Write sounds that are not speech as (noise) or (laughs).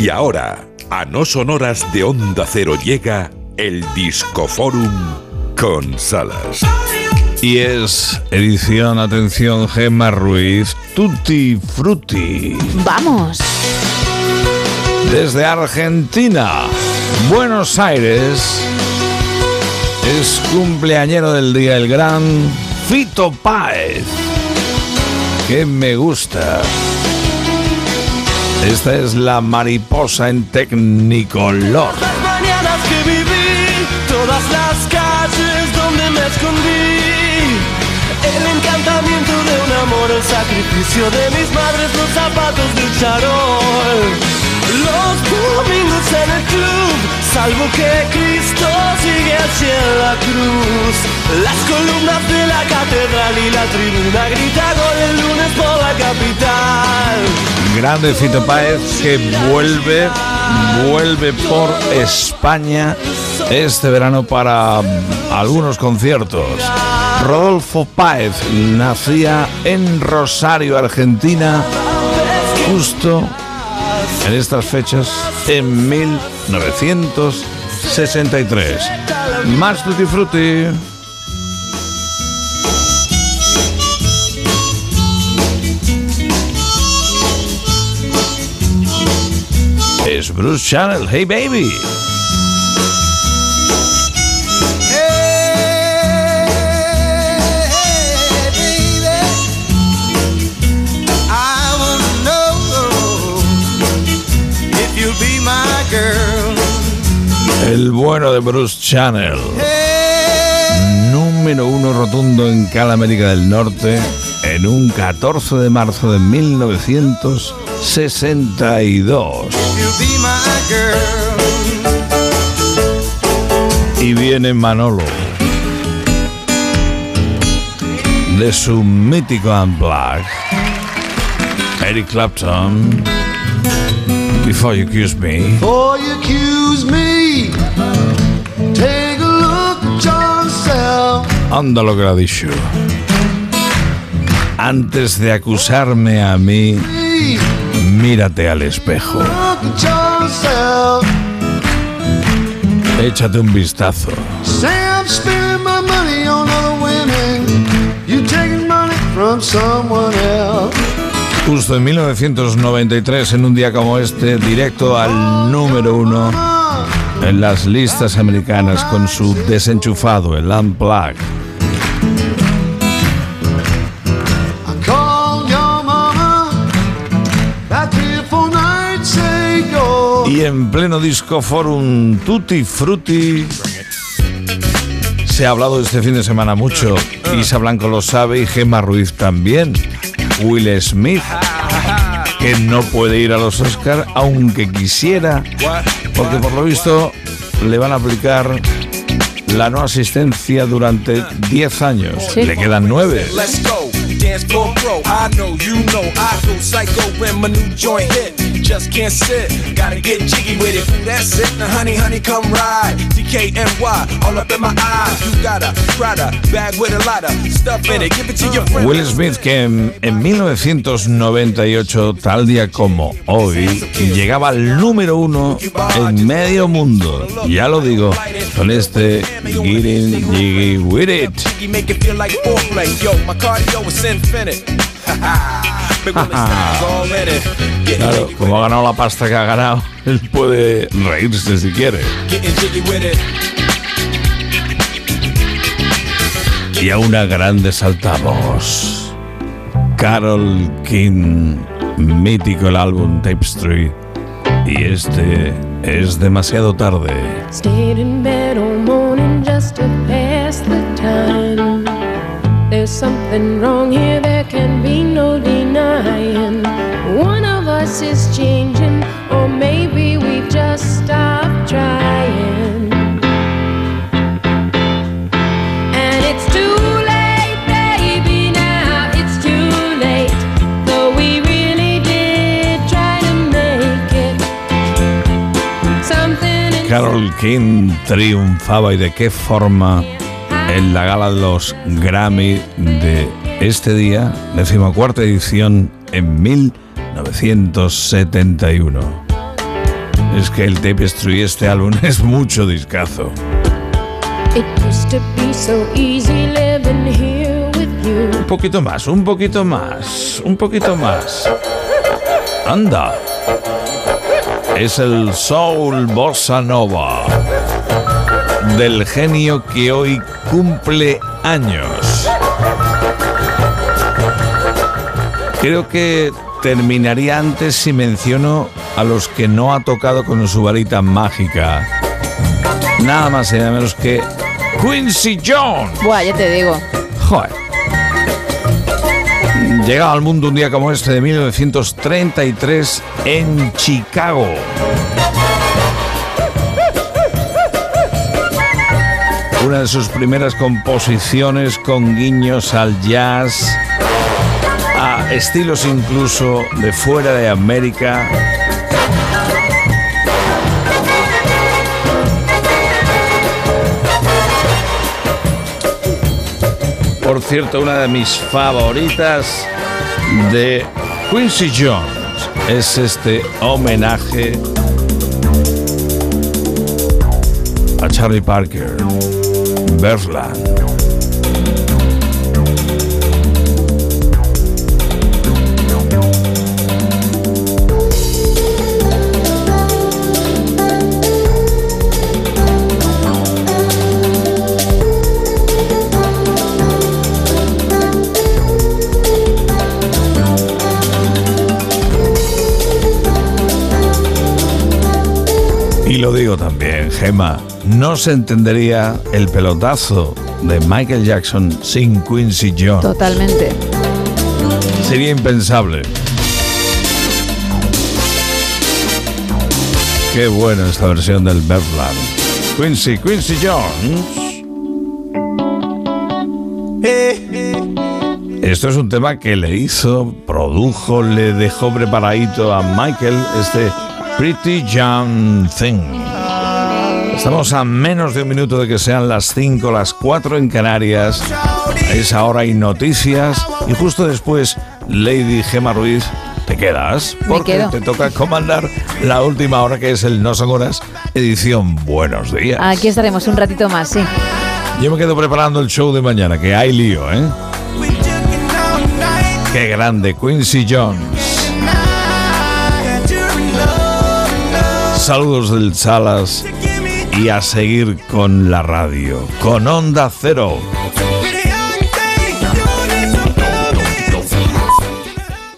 Y ahora, a no sonoras de Onda Cero llega el Discoforum con Salas. Y es edición, atención, Gemma Ruiz, Tutti Frutti. ¡Vamos! Desde Argentina, Buenos Aires, es cumpleañero del día el gran Fito Páez. Que me gusta. Esta es la mariposa en Tecnicolor. Las mañanas que viví, todas las calles donde me escondí. El encantamiento de un amor, el sacrificio de mis madres, los zapatos de charol. Los domingos en el club, salvo que Cristo sigue hacia la cruz. Las columnas de la catedral y la tribuna grita gol el lunes por la capital. Grande Fito Páez que vuelve, vuelve por España este verano para algunos conciertos. Rodolfo Páez nacía en Rosario, Argentina, justo en estas fechas en 1963. Más Tutti Frutti. Bruce Channel, Hey Baby. El bueno de Bruce Channel. Número uno rotundo en cada América del Norte en un 14 de marzo de 1962. You'll be my girl. Y viene Manolo. De su mítico Unplugged. Eric Clapton. Before You Kiss Me. Before you accuse me, take a look at yourself. Anda lo que. Antes de acusarme a mí, mírate al espejo. Échate un vistazo. Justo en 1993, en un día como este, directo al número uno en las listas americanas con su desenchufado, el Unplugged. Y en pleno disco forum Tutti Frutti se ha hablado este fin de semana mucho. Isa Blanco lo sabe y Gemma Ruiz también. Will Smith, que no puede ir a los Oscar aunque quisiera, porque por lo visto le van a aplicar la no asistencia durante 10 años. Sí. Le quedan 9. When my new joint hit. Just can't sit. Gotta get jiggy with it. Ooh, that's it. Now, honey, honey, come ride. DKNY, all up in my eyes. You got a Prada bag with a lot of stuff in it. Give it to your friend. Will Smith, que en, en 1998, tal día como hoy, llegaba al número uno en medio mundo. Ya lo digo, con este Getting Jiggy With It. (laughs) Claro, como ha ganado la pasta que ha ganado, (laughs) él puede reírse si quiere. Y a una grande saltamos. Carol King, mítico el álbum Tapestry. Y este es demasiado tarde. Stayed in bed all morning just to pass the time. There's something wrong here, there can be no Carol King triunfaba y de qué forma en la gala de los Grammy de este día, decimocuarta edición en 1971. Es que el Tapestry, este álbum, (laughs) es mucho discazo. Un poquito más, un poquito más, un poquito más. Anda. Es el Soul Bossa Nova del genio que hoy cumple años. Creo que terminaría antes si menciono a los que no ha tocado con su varita mágica. Nada más y nada menos que Quincy Jones. Buah, ya te digo. Joder. Llega al mundo un día como este de 1933 en Chicago. Una de sus primeras composiciones con guiños al jazz, estilos incluso de fuera de América. Por cierto, una de mis favoritas de Quincy Jones es este homenaje a Charlie Parker, Birdland. Y lo digo también, Gemma, no se entendería el pelotazo de Michael Jackson sin Quincy Jones. Totalmente. Sería impensable. Qué buena esta versión del Birdland. Quincy, Quincy Jones. Esto es un tema que le hizo, produjo, le dejó preparadito a Michael este Pretty Young Thing. Estamos a menos de un minuto de que sean las 5, las 4 en Canarias. A esa hora hay noticias y justo después Lady Gema Ruiz. ¿Te quedas? Porque te toca comandar la última hora que es el No Son Horas, edición Buenos Días. Aquí estaremos un ratito más, sí. Yo me quedo preparando el show de mañana, que hay lío, ¿eh? Qué grande, Quincy Jones. Saludos del Salas y a seguir con la radio, con Onda Cero.